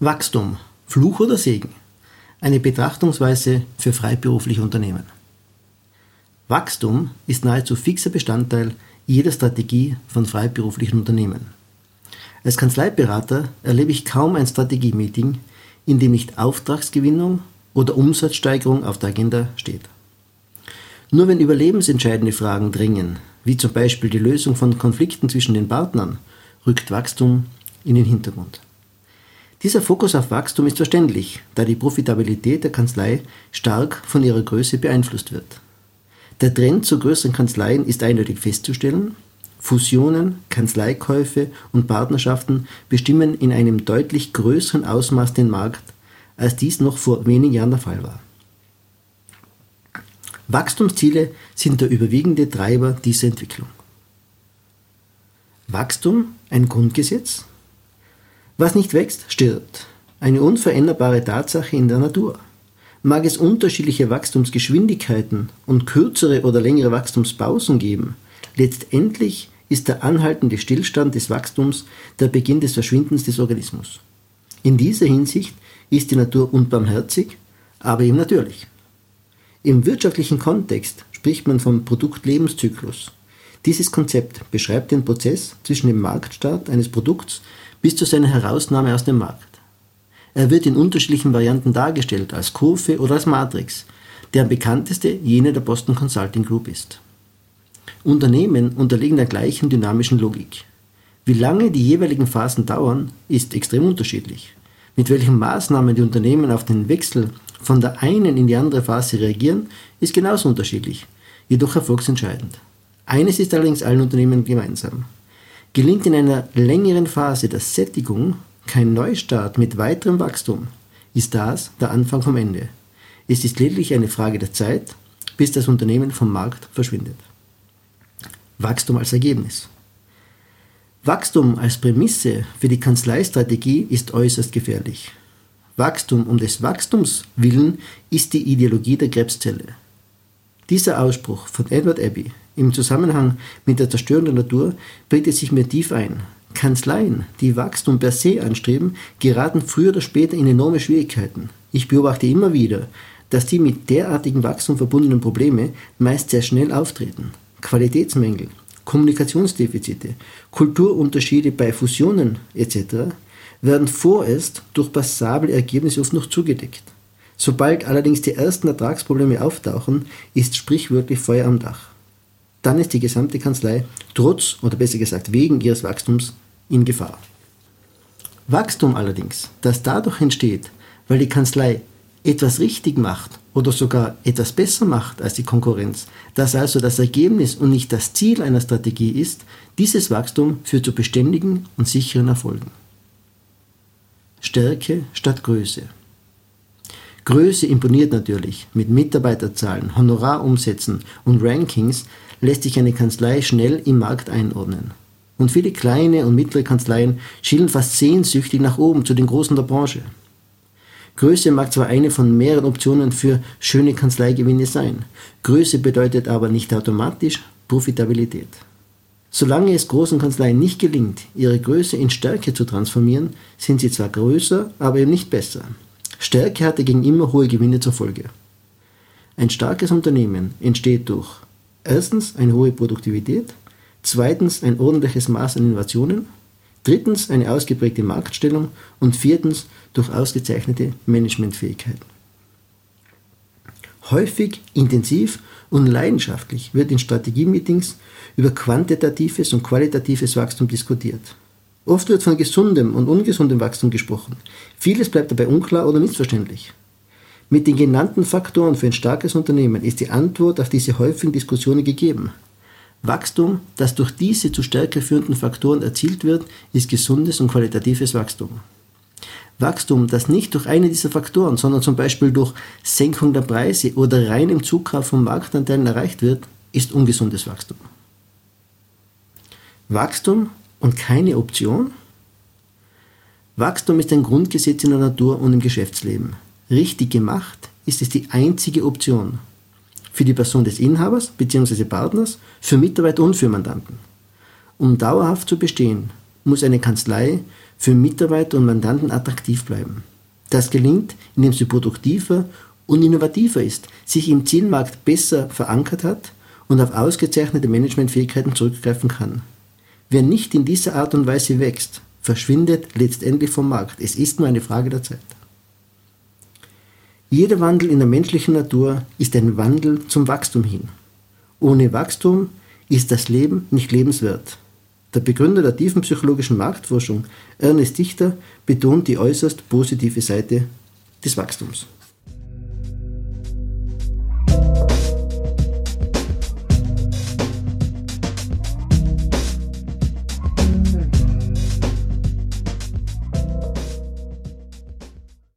Wachstum, Fluch oder Segen? Eine Betrachtungsweise für freiberufliche Unternehmen. Wachstum ist nahezu fixer Bestandteil jeder Strategie von freiberuflichen Unternehmen. Als Kanzleiberater erlebe ich kaum ein Strategie-Meeting, in dem nicht Auftragsgewinnung oder Umsatzsteigerung auf der Agenda steht. Nur wenn überlebensentscheidende Fragen drängen, wie zum Beispiel die Lösung von Konflikten zwischen den Partnern, rückt Wachstum in den Hintergrund. Dieser Fokus auf Wachstum ist verständlich, da die Profitabilität der Kanzlei stark von ihrer Größe beeinflusst wird. Der Trend zu größeren Kanzleien ist eindeutig festzustellen. Fusionen, Kanzleikäufe und Partnerschaften bestimmen in einem deutlich größeren Ausmaß den Markt, als dies noch vor wenigen Jahren der Fall war. Wachstumsziele sind der überwiegende Treiber dieser Entwicklung. Wachstum ein Grundgesetz? Was nicht wächst, stirbt. Eine unveränderbare Tatsache in der Natur. Mag es unterschiedliche Wachstumsgeschwindigkeiten und kürzere oder längere Wachstumspausen geben, letztendlich ist der anhaltende Stillstand des Wachstums der Beginn des Verschwindens des Organismus. In dieser Hinsicht ist die Natur unbarmherzig, aber eben natürlich. Im wirtschaftlichen Kontext spricht man vom Produktlebenszyklus. Dieses Konzept beschreibt den Prozess zwischen dem Marktstart eines Produkts bis zu seiner Herausnahme aus dem Markt. Er wird in unterschiedlichen Varianten dargestellt, als Kurve oder als Matrix, deren bekannteste jene der Boston Consulting Group ist. Unternehmen unterliegen der gleichen dynamischen Logik. Wie lange die jeweiligen Phasen dauern, ist extrem unterschiedlich. Mit welchen Maßnahmen die Unternehmen auf den Wechsel von der einen in die andere Phase reagieren, ist genauso unterschiedlich, jedoch erfolgsentscheidend. Eines ist allerdings allen Unternehmen gemeinsam. Gelingt in einer längeren Phase der Sättigung kein Neustart mit weiterem Wachstum, ist das der Anfang vom Ende. Es ist lediglich eine Frage der Zeit, bis das Unternehmen vom Markt verschwindet. Wachstum als Ergebnis. Wachstum als Prämisse für die Kanzleistrategie ist äußerst gefährlich. Wachstum um des Wachstums willen ist die Ideologie der Krebszelle. Dieser Ausspruch von Edward Abbey im Zusammenhang mit der Zerstörung der Natur prägte sich mir tief ein. Kanzleien, die Wachstum per se anstreben, geraten früher oder später in enorme Schwierigkeiten. Ich beobachte immer wieder, dass die mit derartigem Wachstum verbundenen Probleme meist sehr schnell auftreten. Qualitätsmängel, Kommunikationsdefizite, Kulturunterschiede bei Fusionen etc. werden vorerst durch passable Ergebnisse oft noch zugedeckt. Sobald allerdings die ersten Ertragsprobleme auftauchen, ist sprichwörtlich Feuer am Dach. Dann ist die gesamte Kanzlei trotz oder besser gesagt wegen ihres Wachstums in Gefahr. Wachstum allerdings, das dadurch entsteht, weil die Kanzlei etwas richtig macht oder sogar etwas besser macht als die Konkurrenz, das also das Ergebnis und nicht das Ziel einer Strategie ist, dieses Wachstum führt zu beständigen und sicheren Erfolgen. Stärke statt Größe. Größe imponiert natürlich. Mit Mitarbeiterzahlen, Honorarumsätzen und Rankings lässt sich eine Kanzlei schnell im Markt einordnen. Und viele kleine und mittlere Kanzleien schielen fast sehnsüchtig nach oben zu den Großen der Branche. Größe mag zwar eine von mehreren Optionen für schöne Kanzleigewinne sein, Größe bedeutet aber nicht automatisch Profitabilität. Solange es großen Kanzleien nicht gelingt, ihre Größe in Stärke zu transformieren, sind sie zwar größer, aber eben nicht besser. Stärke hatte gegen immer hohe Gewinne zur Folge. Ein starkes Unternehmen entsteht durch erstens eine hohe Produktivität, zweitens ein ordentliches Maß an Innovationen, drittens eine ausgeprägte Marktstellung und viertens durch ausgezeichnete Managementfähigkeiten. Häufig, intensiv und leidenschaftlich wird in Strategiemeetings über quantitatives und qualitatives Wachstum diskutiert. Oft wird von gesundem und ungesundem Wachstum gesprochen. Vieles bleibt dabei unklar oder missverständlich. Mit den genannten Faktoren für ein starkes Unternehmen ist die Antwort auf diese häufigen Diskussionen gegeben. Wachstum, das durch diese zu Stärke führenden Faktoren erzielt wird, ist gesundes und qualitatives Wachstum. Wachstum, das nicht durch einen dieser Faktoren, sondern zum Beispiel durch Senkung der Preise oder reinem Zukauf von Marktanteilen erreicht wird, ist ungesundes Wachstum. Wachstum und keine Option? Wachstum ist ein Grundgesetz in der Natur und im Geschäftsleben. Richtig gemacht ist es die einzige Option für die Person des Inhabers bzw. Partners, für Mitarbeiter und für Mandanten. Um dauerhaft zu bestehen, muss eine Kanzlei für Mitarbeiter und Mandanten attraktiv bleiben. Das gelingt, indem sie produktiver und innovativer ist, sich im Zielmarkt besser verankert hat und auf ausgezeichnete Managementfähigkeiten zurückgreifen kann. Wer nicht in dieser Art und Weise wächst, verschwindet letztendlich vom Markt. Es ist nur eine Frage der Zeit. Jeder Wandel in der menschlichen Natur ist ein Wandel zum Wachstum hin. Ohne Wachstum ist das Leben nicht lebenswert. Der Begründer der tiefen psychologischen Marktforschung, Ernest Dichter, betont die äußerst positive Seite des Wachstums.